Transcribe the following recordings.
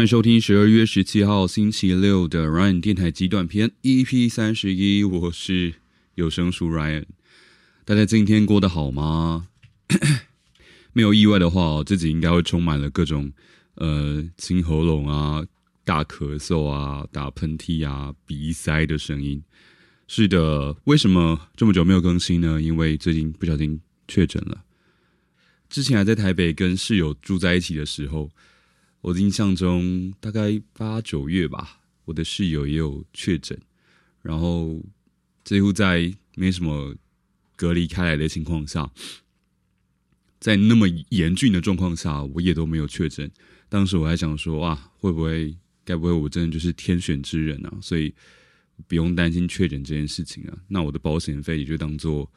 欢迎收听十二月十七号星期六的 Ryan 电台极短篇 EP 三十一，我是有声书 Ryan。大家今天过得好吗？没有意外的话，自己应该会充满了各种呃清喉咙啊、大咳嗽啊、打喷嚏啊、鼻塞的声音。是的，为什么这么久没有更新呢？因为最近不小心确诊了。之前还在台北跟室友住在一起的时候。我的印象中，大概八九月吧，我的室友也有确诊，然后几乎在没什么隔离开来的情况下，在那么严峻的状况下，我也都没有确诊。当时我还想说，哇，会不会，该不会我真的就是天选之人啊？所以不用担心确诊这件事情啊。那我的保险费也就当做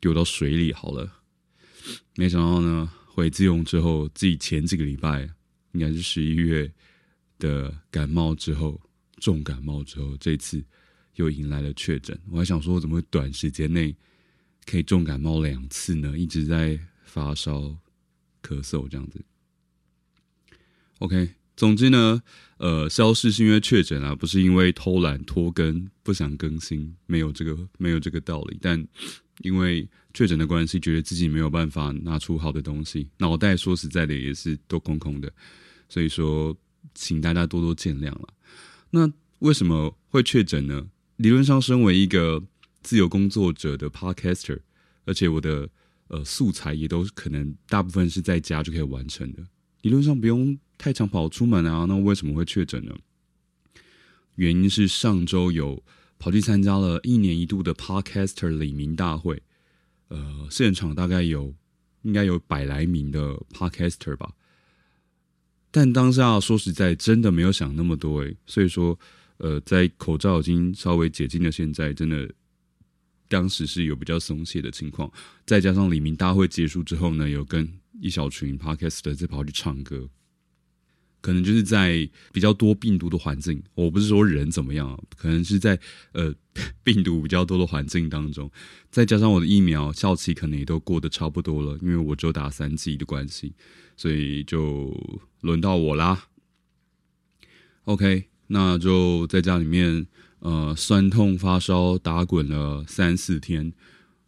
丢到水里好了。没想到呢，回自用之后，自己前几个礼拜。应该是十一月的感冒之后，重感冒之后，这次又迎来了确诊。我还想说，我怎么会短时间内可以重感冒两次呢？一直在发烧、咳嗽这样子。OK，总之呢，呃，消失是因为确诊啊，不是因为偷懒拖更、不想更新，没有这个没有这个道理。但因为确诊的关系，觉得自己没有办法拿出好的东西，脑袋说实在的也是都空空的。所以说，请大家多多见谅了。那为什么会确诊呢？理论上，身为一个自由工作者的 Podcaster，而且我的呃素材也都可能大部分是在家就可以完成的，理论上不用太常跑出门啊。那为什么会确诊呢？原因是上周有跑去参加了一年一度的 Podcaster 李明大会，呃，现场大概有应该有百来名的 Podcaster 吧。但当下说实在，真的没有想那么多诶，所以说，呃，在口罩已经稍微解禁的现在，真的当时是有比较松懈的情况。再加上李明大会结束之后呢，有跟一小群 podcast 的在跑去唱歌。可能就是在比较多病毒的环境，我不是说人怎么样，可能是在呃病毒比较多的环境当中，再加上我的疫苗效期可能也都过得差不多了，因为我只有打三剂的关系，所以就轮到我啦。OK，那就在家里面呃酸痛发烧打滚了三四天，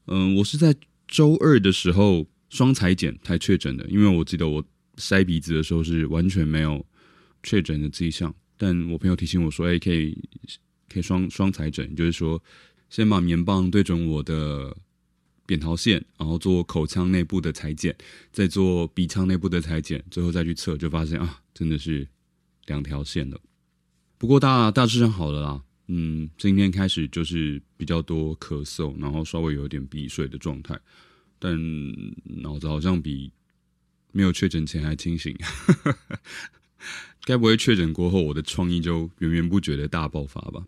嗯，我是在周二的时候双裁剪才确诊的，因为我记得我。塞鼻子的时候是完全没有确诊的迹象，但我朋友提醒我说：“哎，可以可以双双采诊，就是说先把棉棒对准我的扁桃腺，然后做口腔内部的裁剪，再做鼻腔内部的裁剪，最后再去测，就发现啊，真的是两条线了。不过大大致上好了啦，嗯，今天开始就是比较多咳嗽，然后稍微有点鼻水的状态，但脑子好像比。”没有确诊前还清醒，该不会确诊过后我的创意就源源不绝的大爆发吧？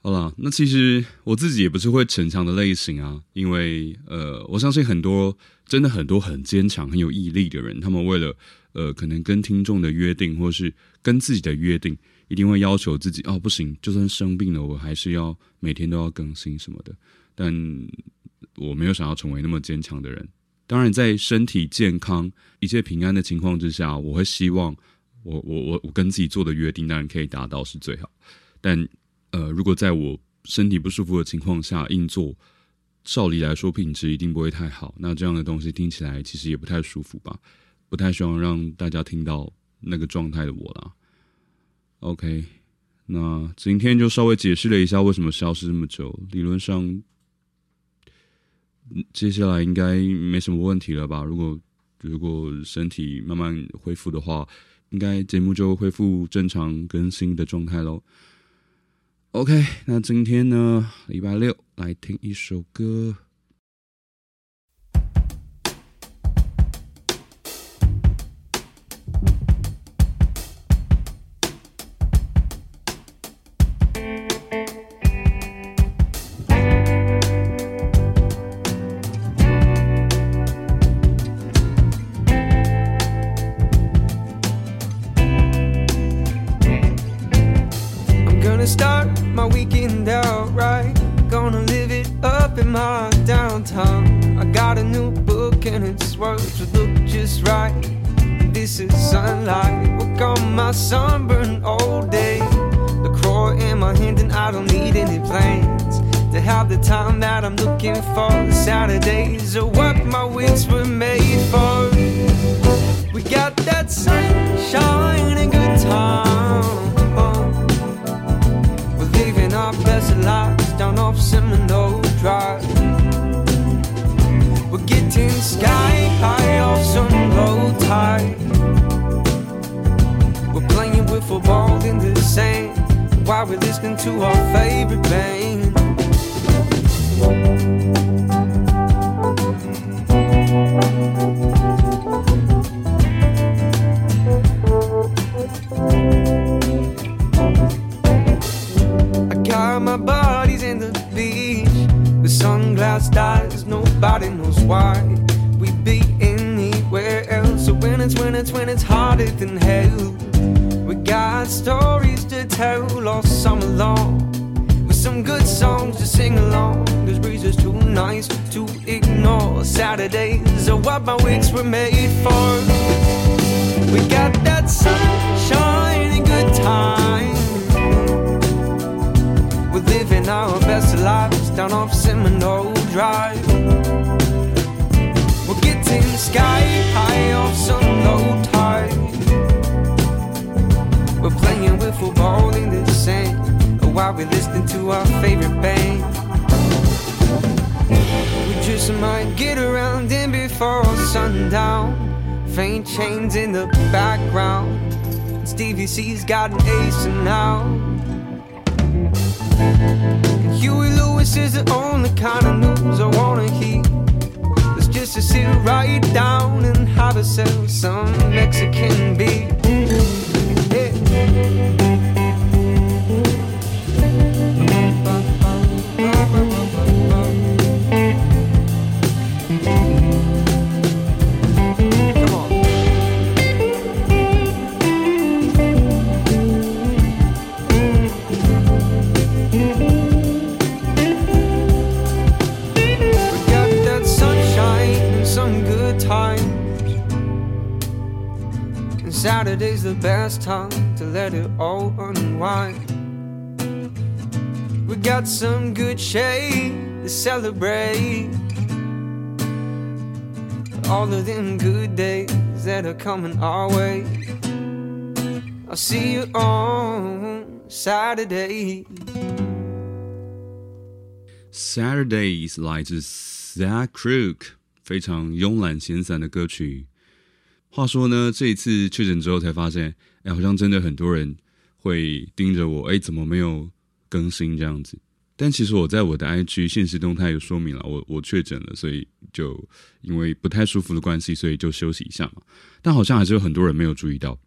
好了，那其实我自己也不是会逞强的类型啊，因为呃，我相信很多真的很多很坚强、很有毅力的人，他们为了呃，可能跟听众的约定，或是跟自己的约定，一定会要求自己哦，不行，就算生病了，我还是要每天都要更新什么的。但我没有想要成为那么坚强的人。当然，在身体健康、一切平安的情况之下，我会希望我我我我跟自己做的约定，当然可以达到是最好。但呃，如果在我身体不舒服的情况下硬做，照理来说品质一定不会太好。那这样的东西听起来其实也不太舒服吧？不太希望让大家听到那个状态的我啦。OK，那今天就稍微解释了一下为什么消失这么久。理论上。接下来应该没什么问题了吧？如果如果身体慢慢恢复的话，应该节目就恢复正常更新的状态喽。OK，那今天呢，礼拜六来听一首歌。Downtown. I got a new book and its words would look just right this is sunlight. Work on my sunburned old day. The crow in my hand, and I don't need any plans to have the time that I'm looking for. Saturdays are what my weeks were made for. We got that sunshine and good time. Our best lives down off Seminole Drive. We're getting sky high off some low tide. We're playing with football in the sand while we're listening to our favorite band. When it's when it's harder than hell, we got stories to tell all summer long. With some good songs to sing along. This breeze is too nice to ignore. Saturdays are what my weeks were made for. We got that sunshine while we're listening to our favorite band. We just might get around in before sundown. Faint chains in the background. Stevie C's got an ace now. Huey Lewis is the only kind of news I wanna hear. It's just to sit right down and have ourselves some Mexican Saturday's the best time to let it all unwind. We got some good shade to celebrate. All of them good days that are coming our way. I'll see you on Saturday. Saturdays 来自 Zach Crook，非常慵懒闲散的歌曲。 话说呢，这一次确诊之后才发现，哎，好像真的很多人会盯着我，哎，怎么没有更新这样子？但其实我在我的 IG 现实动态有说明了，我我确诊了，所以就因为不太舒服的关系，所以就休息一下嘛。但好像还是有很多人没有注意到，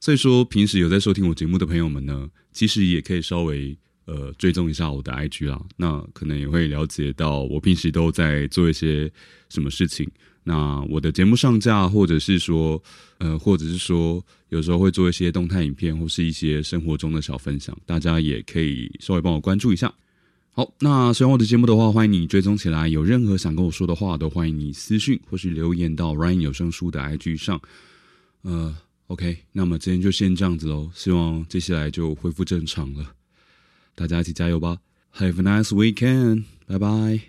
所以说平时有在收听我节目的朋友们呢，其实也可以稍微呃追踪一下我的 IG 啦，那可能也会了解到我平时都在做一些什么事情。那我的节目上架，或者是说呃，或者是说有时候会做一些动态影片，或是一些生活中的小分享，大家也可以稍微帮我关注一下。好，那喜欢我的节目的话，欢迎你追踪起来。有任何想跟我说的话，都欢迎你私讯或是留言到 Ryan 有声书的 IG 上。呃，OK，那么今天就先这样子喽，希望接下来就恢复正常了。大家一起加油吧！Have a nice weekend，拜拜。